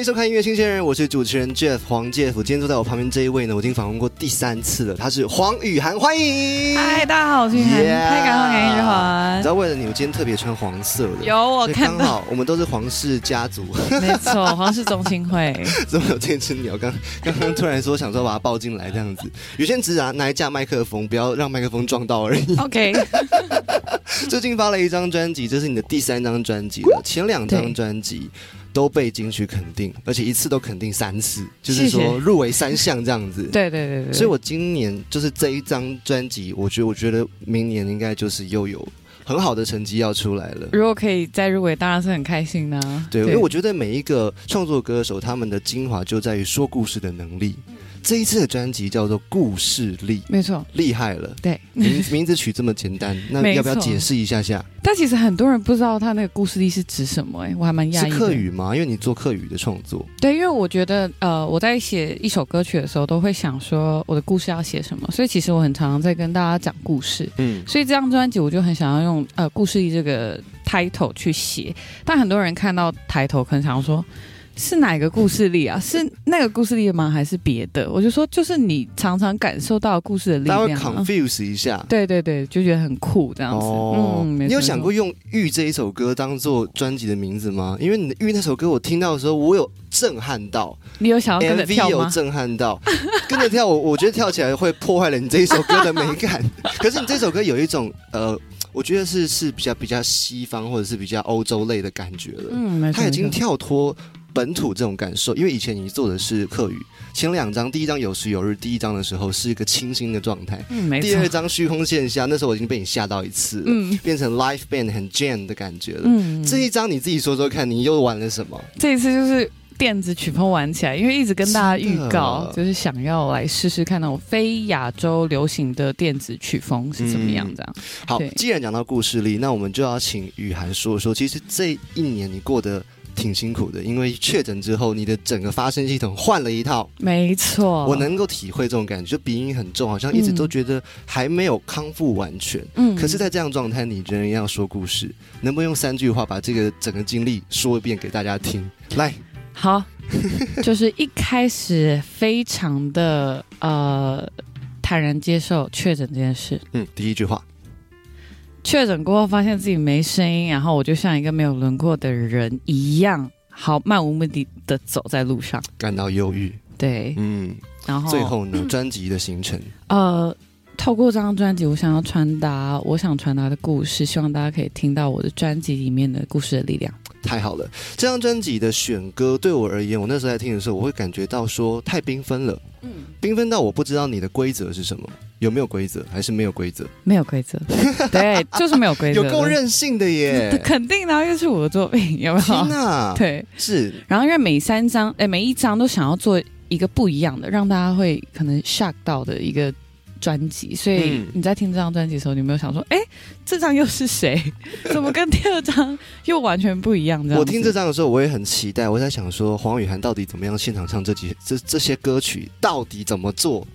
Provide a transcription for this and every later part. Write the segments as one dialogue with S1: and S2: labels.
S1: 迎收看音乐新鲜人，我是主持人 Jeff 黄 Jeff。今天坐在我旁边这一位呢，我已经访问过第三次了，他是黄雨涵，欢迎。
S2: 嗨，大家好，我是雨涵
S1: ，Yeah
S2: 太感动，感谢日
S1: 你
S2: 环
S1: 知。道为了你，我今天特别穿黄色的，
S2: 有我看到，
S1: 刚好我们都是皇室家族，
S2: 没错，皇室中心会。
S1: 怎么有这只鸟？刚刚刚突然说想说把它抱进来这样子，有些人只是拿拿一架麦克风，不要让麦克风撞到而已。
S2: OK，
S1: 最近发了一张专辑，这是你的第三张专辑了。前两张
S2: 对
S1: 专辑都被金曲肯定，而且一次都肯定三次，就是说入围三项这样子。
S2: 对对对对，
S1: 所以我今年就是这一张专辑，我觉得我觉得明年应该就是又有很好的成绩要出来了。
S2: 如果可以再入围，当然是很开心的、
S1: 对，因为我觉得每一个创作歌手他们的精华就在于说故事的能力。这一次的专辑叫做《故事力》，
S2: 没错，
S1: 厉害了。
S2: 对。
S1: 名名字取这么简单，那
S2: 没
S1: 要不要解释一下下？
S2: 但其实很多人不知道他那个故事力是指什么、哎，我还蛮讶异是。
S1: 客语吗？因为你做客语的创作。
S2: 对，因为我觉得，呃，我在写一首歌曲的时候，都会想说我的故事要写什么，所以其实我很常常在跟大家讲故事。
S1: 嗯，
S2: 所以这张专辑我就很想要用呃故事力这个 title 去写，但很多人看到抬头可能想要说。是哪个故事力啊？是那个故事力吗？还是别的？我就说，就是你常常感受到故事的力
S1: 大家会
S2: 量、啊。
S1: confuse 一下。
S2: 对对对，就觉得很酷这样子。嗯，没
S1: 你有想过用《玉》这一首歌当做专辑的名字吗？因为你的《玉》那首歌，我听到的时候，我有震撼到
S2: 你有想要跟着跳
S1: ，MV 有
S2: 吗？
S1: 震撼到，跟着跳，我我觉得跳起来会破坏了你这一首歌的美感。可是你这首歌有一种呃，我觉得是是比较比较西方或者是比较欧洲类的感觉了。
S2: 嗯，没错。
S1: 它已经
S2: 没错
S1: 跳脱本土这种感受，因为以前你做的是客语，前两张，第一张有时有日，第一张的时候是一个清新的状态，
S2: 嗯，没
S1: 第二
S2: 错。
S1: 张虚空线下，那时候我已经被你吓到一次了，
S2: 嗯
S1: 变成 live band 很 jam 的感觉了。
S2: 嗯，
S1: 这一张你自己说说看，你又玩了什么？
S2: 这一次就是电子曲风玩起来，因为一直跟大家预告就是想要来试试看那种非亚洲流行的电子曲风是怎么样这样。
S1: 好，既然讲到故事力，那我们就要请雨涵说说，其实这一年你过得挺辛苦的，因为确诊之后，你的整个发声系统换了一套。
S2: 没错，
S1: 我能够体会这种感觉，就鼻音很重，好像一直都觉得还没有康复完全。
S2: 嗯
S1: 可是，在这样状态，你仍然要说故事，能不能用三句话把这个整个经历说一遍给大家听？来，
S2: 好，就是一开始非常的呃坦然接受确诊这件事。
S1: 嗯，第一句话，
S2: 确诊过后，发现自己没声音，然后我就像一个没有轮廓的人一样，好漫无目的的走在路上。
S1: 感到忧郁。
S2: 对，
S1: 嗯，
S2: 然后
S1: 最后呢，专辑的行程，
S2: 呃，透过这张专辑，我想要传达我想传达的故事，希望大家可以听到我的专辑里面的故事的力量。
S1: 太好了！这张专辑的选歌对我而言，我那时候在听的时候，我会感觉到说太缤纷了，
S2: 嗯，
S1: 缤纷到我不知道你的规则是什么，有没有规则，还是没有规则？
S2: 没有规则，对，就是没有规则，
S1: 有够任性的耶！
S2: 肯定的啊，因为是我的作品，有没
S1: 天
S2: 有？
S1: 哪，，
S2: 对，
S1: 是
S2: 然后因为每三张，哎，每一张都想要做一个不一样的，让大家会可能 shock 到的一个专辑，所以
S1: 嗯
S2: 你在听这张专辑的时候，你有没有想说，哎，这张又是谁？怎么跟第二张又完全不一样？这样
S1: 我听这张的时候，我也很期待。我在想说，黄雨涵到底怎么样现场唱这几这这些歌曲，到底怎么做？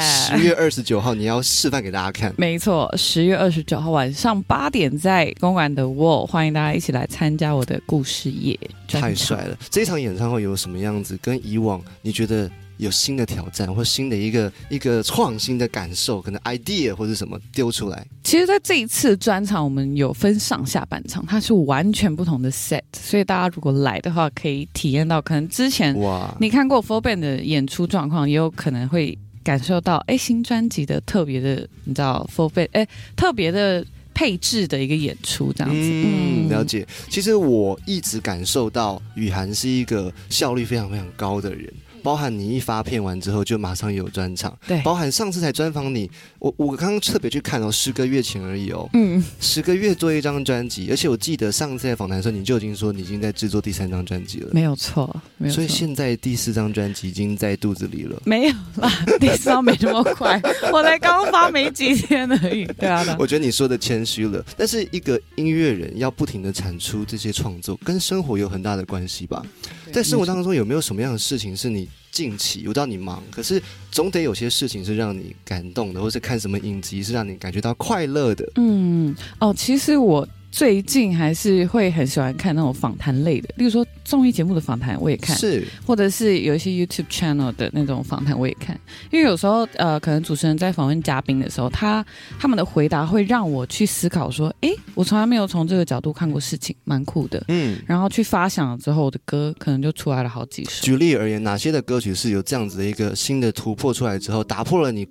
S1: 十月二十九号你要示范给大家看。
S2: 没错，十月二十九号晚上八点在公馆的 Wall，欢迎大家一起来参加我的故事夜。
S1: 太帅了！这场演唱会有什么样子？跟以往你觉得有新的挑战，或新的一个一个创新的感受，可能 idea 或者什么丢出来？
S2: 其实，在这一次专场，我们有分上下半场，它是完全不同的 set，所以大家如果来的话，可以体验到可能之前
S1: 哇，
S2: 你看过 Full Band 的演出状况，也有可能会感受到，哎，新专辑的特别的，你知道 Full Band，哎，特别的配置的一个演出这样子。
S1: 嗯，了解。其实我一直感受到雨涵是一个效率非常非常高的人。包含你一发片完之后就马上有专场，
S2: 对
S1: 包含上次才专访你，我我刚刚特别去看哦，十个月前而已哦，
S2: 嗯，
S1: 十个月做一张专辑，而且我记得上次在访谈的时候你就已经说你已经在制作第三张专辑了，
S2: 没有错，没有错。
S1: 所以现在第四张专辑已经在肚子里了。
S2: 没有啦，第四张没这么快，我才刚发没几天而已。对啊，对啊
S1: 我觉得你说的谦虚了，但是一个音乐人要不停的产出这些创作，跟生活有很大的关系吧？在生活当中有没有什么样的事情是你近期我知道你忙，可是总得有些事情是让你感动的，或是看什么影集是让你感觉到快乐的？
S2: 嗯，哦，其实我最近还是会很喜欢看那种访谈类的，例如说综艺节目的访谈我也看，
S1: 是
S2: 或者是有一些 YouTube channel 的那种访谈我也看，因为有时候呃，可能主持人在访问嘉宾的时候，他他们的回答会让我去思考说，诶，我从来没有从这个角度看过事情，蛮酷的。
S1: 嗯。
S2: 然后去发想了之后，我的歌可能就出来了好几首。
S1: 举例而言，哪些的歌曲是有这样子的一个新的突破出来之后，打破了你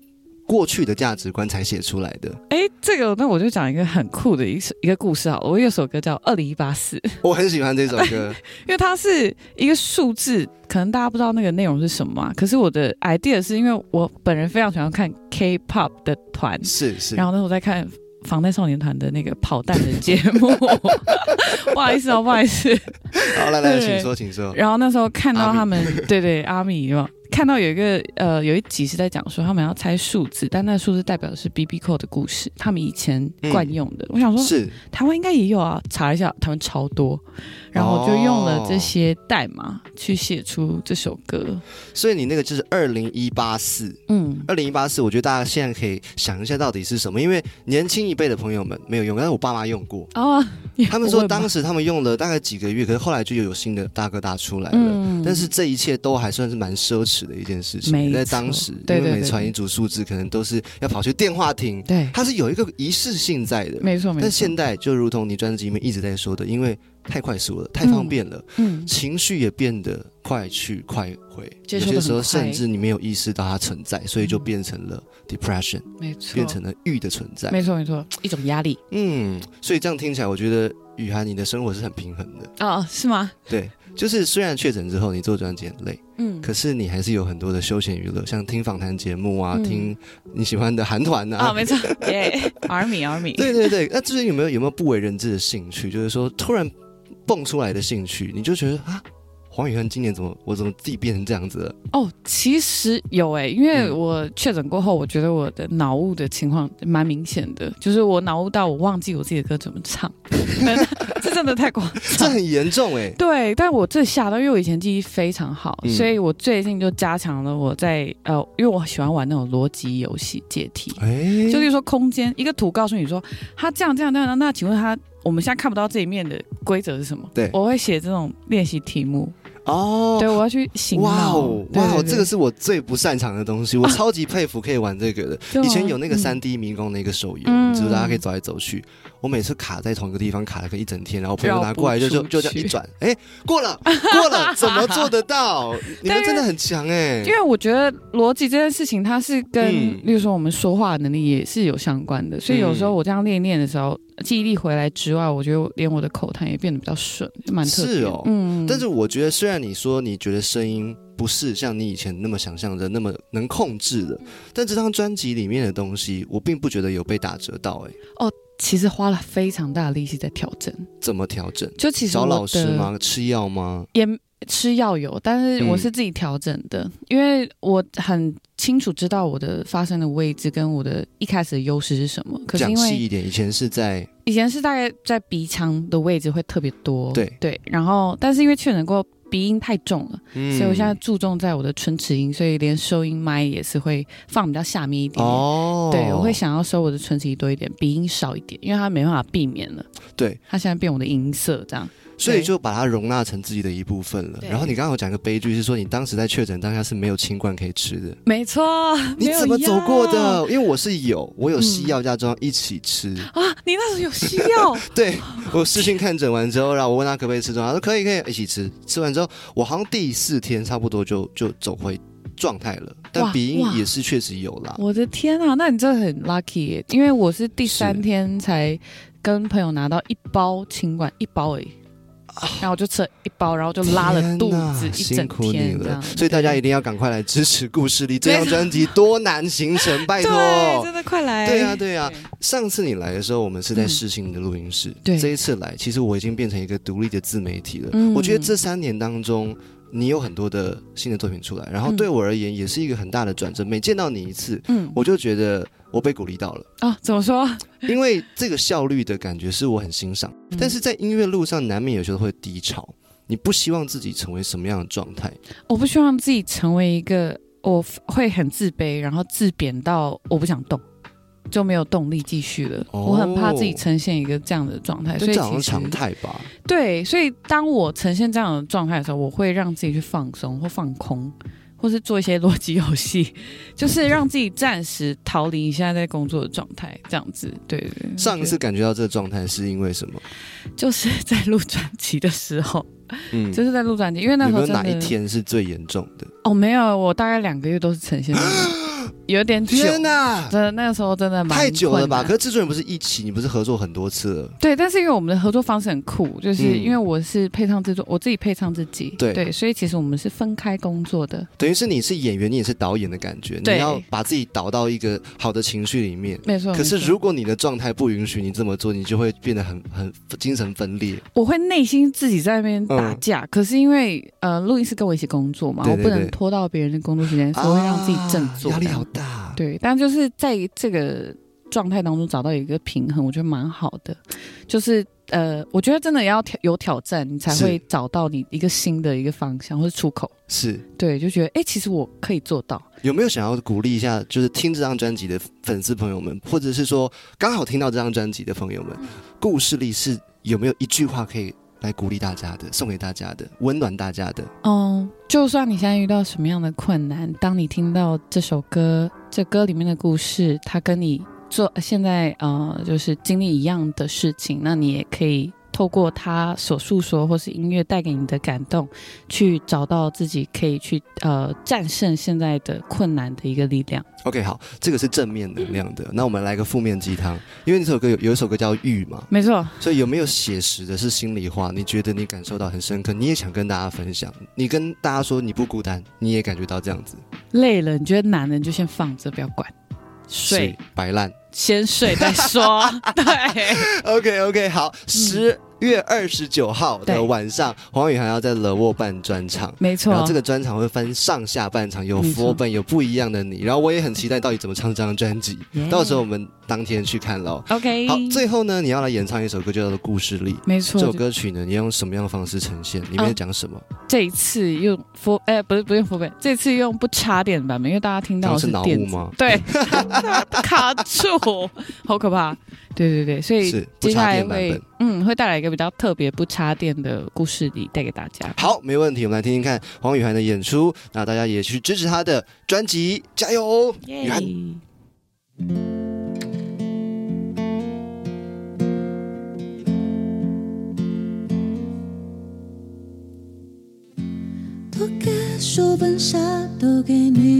S1: 过去的价值观才写出来的？
S2: 哎，这个那我就讲一个很酷的一首一个故事好了。我有首歌叫《二零一八四》，
S1: 我很喜欢这首歌，
S2: 因为它是一个数字，可能大家不知道那个内容是什么嘛。可是我的 idea 是因为我本人非常喜欢看 K-pop 的团，
S1: 是是，
S2: 然后那时候在看防弹少年团的那个跑弹的节目，不好意思哦，不好意思。
S1: 好，来来，请说，请说。
S2: 然后那时候看到他们，对对，阿米有没有看到有一个呃有一集是在讲说他们要猜数字，但那数字代表的是 B B 扣的故事，他们以前惯用的。我想说，
S1: 是
S2: 台湾应该也有啊，查一下，他们超多，然后我就用了这些代码去写出这首歌。
S1: 所以你那个就是二零一八四，
S2: 嗯，
S1: 二零一八四，我觉得大家现在可以想一下到底是什么，因为年轻一辈的朋友们没有用，但是我爸妈用过，
S2: 哦，
S1: 他们说当
S2: 时，
S1: 时他们用了大概几个月，可是后来就有新的大哥大出来了。
S2: 嗯
S1: 但是这一切都还算是蛮奢侈的一件事情，在当时，
S2: 对对对
S1: 因为每传一组数字，可能都是要跑去电话亭，
S2: 对，
S1: 它是有一个仪式性在的。
S2: 没错没错。
S1: 但现代就如同你专辑里面一直在说的，因为太快速了，太方便了，
S2: 嗯，
S1: 情绪也变得快去快回，有些时候甚至你没有意识到它存在，所以就变成了 depression，
S2: 没错，
S1: 变成了郁的存在。
S2: 没错没错，一种压力
S1: 嗯，所以这样听起来，我觉得雨涵你的生活是很平衡的。
S2: 哦，是吗？
S1: 对，就是虽然确诊之后你做专辑很累，
S2: 嗯，
S1: 可是你还是有很多的休闲娱乐，像听访谈节目啊，
S2: 嗯。
S1: 听你喜欢的韩团
S2: 啊，
S1: 啊。
S2: 没错，耶，Army Army，
S1: 对对对，那最近有没有有没有不为人知的兴趣？就是说突然蹦出来的兴趣，你就觉得啊，黄雨涵今年怎么我怎么自己变成这样子了？
S2: 哦，其实有哎、因为
S1: 嗯。
S2: 我确诊过后，我觉得我的脑雾的情况蛮明显的，就是我脑雾到我忘记我自己的歌怎么唱，这真的太夸张。
S1: 这很严重哎、
S2: 对，但我这吓到，因为我以前记忆非常好，
S1: 嗯。
S2: 所以我最近就加强了我在呃，因为我喜欢玩那种逻辑游戏解题，
S1: 哎，
S2: 就例如说空间一个图告诉你说它这样这样这样，那请问它我们现在看不到这一面的规则是什么？
S1: 对。
S2: 我会写这种练习题目，
S1: 哦
S2: 对，我要去醒
S1: 哇哦，哇哦，这个是我最不擅长的东西，我超级佩服可以玩这个的。
S2: 啊
S1: 以前有那个
S2: 嗯
S1: 三 D 迷宫的一个手游，就是大家可以走来走去。我每次卡在同一个地方卡了个一整天，然后我朋友拿过来就就就这样一转，哎，过了 过了，怎么做得到？你们真的很强哎
S2: 因！为我觉得逻辑这件事情，它是跟，
S1: 嗯
S2: 例如说我们说话能力也是有相关的，所以有时候我这样练一练的时候，记忆力回来之外，我觉得连我的口谈也变得比较顺，蛮特别的。
S1: 是哦
S2: 嗯，
S1: 但是我觉得，虽然你说你觉得声音不是像你以前那么想象的那么能控制的，但这张专辑里面的东西，我并不觉得有被打折到。哎，哦
S2: 其实花了非常大的力气在调整，
S1: 怎么调整？
S2: 就其实
S1: 找老师吗？吃药吗？
S2: 也吃药有，但是我
S1: 嗯
S2: 是自己调整的，因为我很清楚知道我的发生的位置跟我的一开始的优势是什么。可是
S1: 讲
S2: 因为
S1: 细一点，以前是在
S2: 以前是大概在鼻腔的位置会特别多，
S1: 对
S2: 对，然后但是因为确诊过鼻音太重了，
S1: 嗯
S2: 所以我现在注重在我的唇齿音，所以连收音麦也是会放比较下面一点点。
S1: 哦，
S2: 对，我会想要收我的唇齿音多一点，鼻音少一点，因为它没办法避免了。
S1: 对，
S2: 它现在变我的音色这样。
S1: 所以就把它容纳成自己的一部分了。然后你刚刚有讲一个悲剧，是说你当时在确诊当下是没有清冠可以吃的，
S2: 没错，
S1: 你怎么走过的？因为我是有，我有西
S2: 嗯
S1: 药加中药一起吃。
S2: 啊？你那时候有西药
S1: 对我视讯看诊完之后，然后我问他可不可以吃中药，他说可以可以一起吃。吃完之后，我好像第四天差不多就就走回状态了，但鼻音也是确实有啦。
S2: 我的天啊，那你真的很 lucky 耶！因为我是第三天才跟朋友拿到一包清管，一包而已。然后我就吃了一包，然后就拉了肚子一整
S1: 辛苦你了
S2: 天这样。，
S1: 所以大家一定要赶快来支持故事里这张专辑多难行程，拜托。
S2: 真的快来！
S1: 对啊，对啊。上次你来的时候，我们是在
S2: 嗯
S1: 试新的录音室。
S2: 对
S1: 这一次来，其实我已经变成一个独立的自媒体了。
S2: 嗯
S1: 我觉得这三年当中，你有很多的新的作品出来，然后
S2: 嗯
S1: 对我而言也是一个很大的转折。每见到你一次，
S2: 嗯，
S1: 我就觉得我被鼓励到了，
S2: 啊，怎么说？
S1: 因为这个效率的感觉是我很欣赏。
S2: 嗯
S1: 但是在音乐路上，难免有时候会低潮。你不希望自己成为什么样的状态？
S2: 我不希望自己成为一个我会很自卑，然后自贬到我不想动。就没有动力继续了。
S1: 哦
S2: 我很怕自己呈现一个这样的状态，所以其实
S1: 这好像常态吧？
S2: 对，所以当我呈现这样的状态的时候，我会让自己去放松或放空，或是做一些逻辑游戏，就是让自己暂时逃离你现在在工作的状态，这样子。对对对，
S1: 上一次感觉到这个状态是因为什么？
S2: 就是在录专辑的时候，
S1: 嗯，
S2: 就是在录专辑，因为那时候
S1: 哪一天是最严重的？
S2: 哦，没有，我大概两个月都是呈现 有点久。
S1: 天哪！
S2: 真的，那个时候真的蛮
S1: 太久了吧？可是制作人不是一起，你不是合作很多次了？
S2: 对，但是因为我们的合作方式很酷，就是
S1: 嗯
S2: 因为我是配唱制作，我自己配唱自己，
S1: 对对
S2: 所以其实我们是分开工作的，
S1: 等于是你是演员，你也是导演的感觉，你要把自己导到一个好的情绪里面。
S2: 没错。
S1: 可是如果你的状态不允许你这么做，你就会变得很很精神分裂。
S2: 我会内心自己在那边打架，可是因为呃，录音师跟我一起工作嘛，
S1: 嗯对对
S2: 我不能拖到别人的工作时间，所以让自己振作，
S1: 啊压力好大。
S2: 对，但就是在这个状态当中找到一个平衡，我觉得蛮好的。就是呃，我觉得真的要挑有挑战，你才会找到你一个新的一个方向或是出口。
S1: 是
S2: 对，就觉得哎、诶其实我可以做到。
S1: 有没有想要鼓励一下，就是听这张专辑的粉丝朋友们，或者是说刚好听到这张专辑的朋友们，故事里是有没有一句话可以来鼓励大家的，送给大家的，温暖大家的？
S2: 嗯，就算你现在遇到什么样的困难，当你听到这首歌，这歌里面的故事，它跟你做现在呃就是经历一样的事情，那你也可以透过他所诉说，或是音乐带给你的感动，去找到自己可以去呃战胜现在的困难的一个力量。
S1: OK，好，这个是正面能量的。那我们来个负面鸡汤，因为这首歌有有一首歌叫《玉》嘛，
S2: 没错，
S1: 所以有没有写实的是心里话？你觉得你感受到很深刻，你也想跟大家分享，你跟大家说你不孤单，你也感觉到这样子，
S2: 累了，你觉得难了，你就先放着，不要管，睡。
S1: 水，摆烂。
S2: 先睡再说。对
S1: ，OK OK，好，十月二十九号的晚上，黄宇涵要在乐沃办专场。
S2: 没错。
S1: 然后这个专场会分上下半场，有
S2: 没错
S1: f 本，有不一样的你。然后我也很期待到底怎么唱这张专辑，
S2: 耶
S1: 到时候我们当天去看喽。
S2: OK，
S1: 好，最后呢，你要来演唱一首歌，就叫做《故事里》。
S2: 没错，
S1: 这首歌曲呢，你用什么样的方式呈现？里面
S2: 啊
S1: 讲什么？
S2: 这一次用 for 哎、不是不用 for 本，这次用不插电的版本，因为大家听到
S1: 是脑
S2: 电子，
S1: 雾吗？
S2: 对，卡住，好可怕。对对对，所以
S1: 是不插
S2: 接下来会
S1: 电版本。
S2: 嗯会带来一个比较特别不插电的故事里带给大家。
S1: 好，没问题，我们来听听看黄雨涵的演出。那大家也去支持他的专辑，加油哦！雨涵。
S3: 都给书本下，都给内